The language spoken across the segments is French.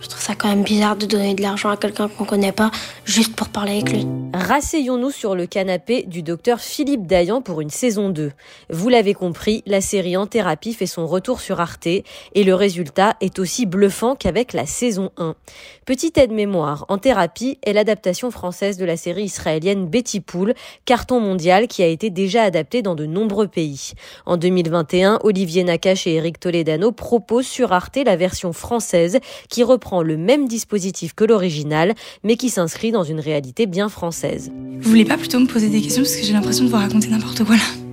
Je trouve ça quand même bizarre de donner de l'argent à quelqu'un qu'on connaît pas juste pour parler avec lui. Rasseyons-nous sur le canapé du docteur Philippe Dayan pour une saison 2. Vous l'avez compris, la série En thérapie fait son retour sur Arte et le résultat est aussi bluffant qu'avec la saison 1. Petite aide-mémoire, En thérapie est l'adaptation française de la série israélienne Betty Pool, carton mondial qui a été déjà adapté dans de nombreux pays. En 2021, Olivier Nakache et Eric Toledano proposent sur Arte la version française qui reprend le même dispositif que l'original, mais qui s'inscrit dans une réalité bien française. Vous voulez pas plutôt me poser des questions parce que j'ai l'impression de vous raconter n'importe quoi là?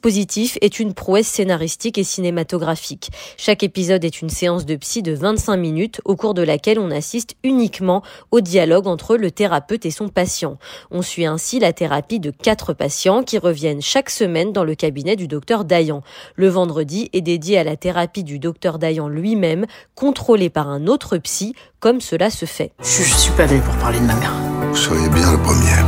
Dispositif est une prouesse scénaristique et cinématographique. Chaque épisode est une séance de psy de 25 minutes au cours de laquelle on assiste uniquement au dialogue entre le thérapeute et son patient. On suit ainsi la thérapie de quatre patients qui reviennent chaque semaine dans le cabinet du docteur Dayan. Le vendredi est dédié à la thérapie du docteur Dayan lui-même, contrôlé par un autre psy, comme cela se fait. Je, je suis pas venu pour parler de ma mère. Vous seriez bien le premier.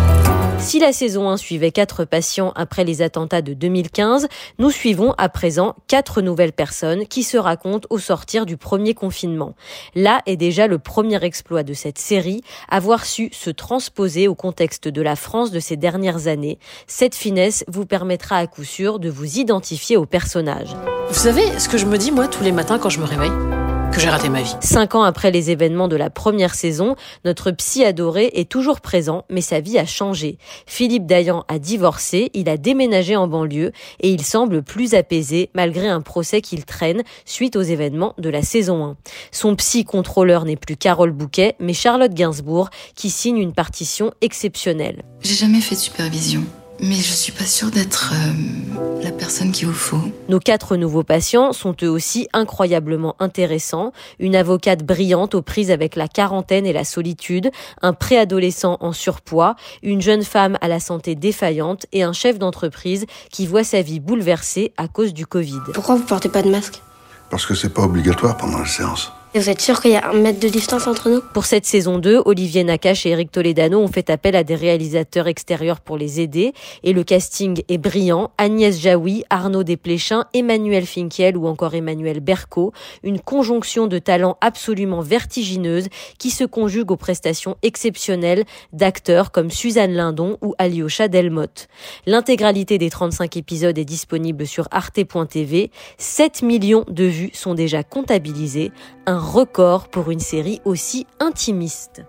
Si la saison 1 suivait quatre patients après les attentats de 2015, nous suivons à présent quatre nouvelles personnes qui se racontent au sortir du premier confinement. Là est déjà le premier exploit de cette série, avoir su se transposer au contexte de la France de ces dernières années. Cette finesse vous permettra à coup sûr de vous identifier aux personnages. Vous savez ce que je me dis moi tous les matins quand je me réveille? Que j'ai raté ma vie. Cinq ans après les événements de la première saison, notre psy adoré est toujours présent, mais sa vie a changé. Philippe Dayan a divorcé, il a déménagé en banlieue et il semble plus apaisé malgré un procès qu'il traîne suite aux événements de la saison 1. Son psy contrôleur n'est plus Carole Bouquet, mais Charlotte Gainsbourg qui signe une partition exceptionnelle. J'ai jamais fait de supervision. Mais je suis pas sûre d'être euh, la personne qu'il vous faut. Nos quatre nouveaux patients sont eux aussi incroyablement intéressants. Une avocate brillante aux prises avec la quarantaine et la solitude, un préadolescent en surpoids, une jeune femme à la santé défaillante et un chef d'entreprise qui voit sa vie bouleversée à cause du Covid. Pourquoi vous portez pas de masque? Parce que c'est pas obligatoire pendant la séance. Vous êtes sûr qu'il y a un mètre de distance entre nous? Pour cette saison 2, Olivier Nakache et Eric Toledano ont fait appel à des réalisateurs extérieurs pour les aider et le casting est brillant. Agnès Jaoui, Arnaud Desplechin, Emmanuel Finkiel ou encore Emmanuel Berco. Une conjonction de talents absolument vertigineuse qui se conjugue aux prestations exceptionnelles d'acteurs comme Suzanne Lindon ou Alyosha Delmotte. L'intégralité des 35 épisodes est disponible sur arte.tv. 7 millions de vues sont déjà comptabilisées. Record pour une série aussi intimiste.